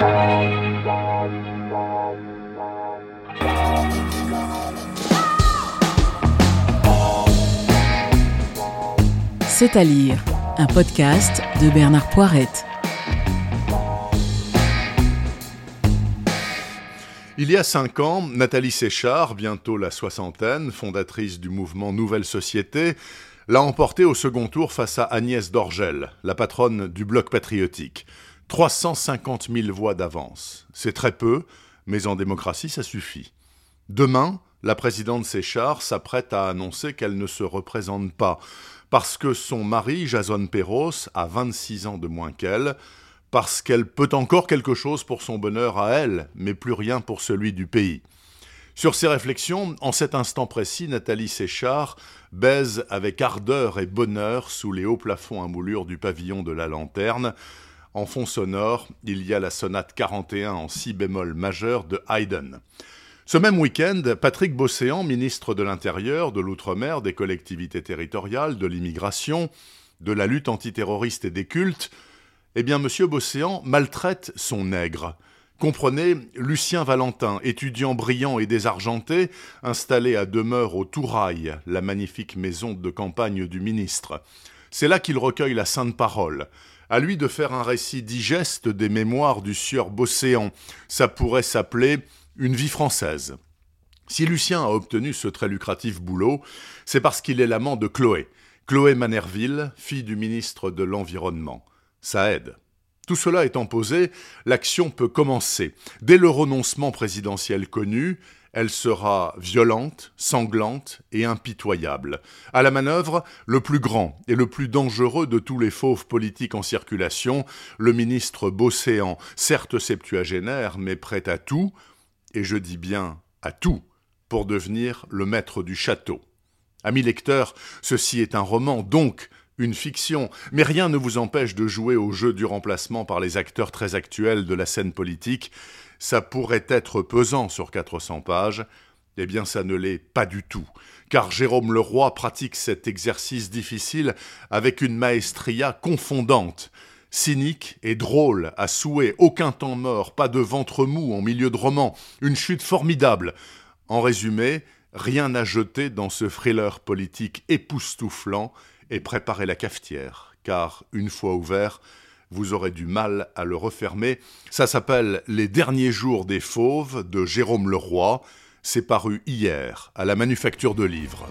C'est à lire, un podcast de Bernard Poirette. Il y a cinq ans, Nathalie Séchard, bientôt la soixantaine, fondatrice du mouvement Nouvelle Société, l'a emporté au second tour face à Agnès Dorgel, la patronne du bloc patriotique. 350 000 voix d'avance. C'est très peu, mais en démocratie, ça suffit. Demain, la présidente Séchard s'apprête à annoncer qu'elle ne se représente pas parce que son mari, Jason Perros, a 26 ans de moins qu'elle, parce qu'elle peut encore quelque chose pour son bonheur à elle, mais plus rien pour celui du pays. Sur ces réflexions, en cet instant précis, Nathalie Séchard baise avec ardeur et bonheur sous les hauts plafonds à moulure du pavillon de la lanterne. En fond sonore, il y a la sonate 41 en si bémol majeur de Haydn. Ce même week-end, Patrick Bosséan, ministre de l'Intérieur, de l'Outre-mer, des collectivités territoriales, de l'immigration, de la lutte antiterroriste et des cultes, eh bien, M. Bosséan maltraite son nègre. Comprenez Lucien Valentin, étudiant brillant et désargenté, installé à demeure au Tourail, la magnifique maison de campagne du ministre. C'est là qu'il recueille la sainte parole. À lui de faire un récit digeste des mémoires du sieur Bosséan. Ça pourrait s'appeler une vie française. Si Lucien a obtenu ce très lucratif boulot, c'est parce qu'il est l'amant de Chloé, Chloé Manerville, fille du ministre de l'Environnement. Ça aide. Tout cela étant posé, l'action peut commencer. Dès le renoncement présidentiel connu, elle sera violente, sanglante et impitoyable. À la manœuvre, le plus grand et le plus dangereux de tous les fauves politiques en circulation, le ministre Bosséan, certes septuagénaire, mais prêt à tout, et je dis bien à tout, pour devenir le maître du château. Amis lecteurs, ceci est un roman, donc une fiction, mais rien ne vous empêche de jouer au jeu du remplacement par les acteurs très actuels de la scène politique. Ça pourrait être pesant sur 400 pages, eh bien ça ne l'est pas du tout, car Jérôme Leroy pratique cet exercice difficile avec une maestria confondante. Cynique et drôle, à souhait, aucun temps mort, pas de ventre mou en milieu de roman, une chute formidable. En résumé, rien à jeter dans ce thriller politique époustouflant et préparez la cafetière, car une fois ouvert, vous aurez du mal à le refermer. Ça s'appelle Les derniers jours des fauves de Jérôme Leroy. C'est paru hier à la Manufacture de Livres.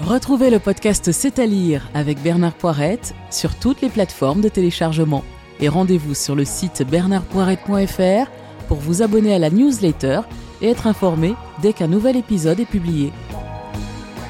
Retrouvez le podcast C'est à lire avec Bernard Poirette sur toutes les plateformes de téléchargement. Et rendez-vous sur le site bernardpoirette.fr pour vous abonner à la newsletter et être informé dès qu'un nouvel épisode est publié.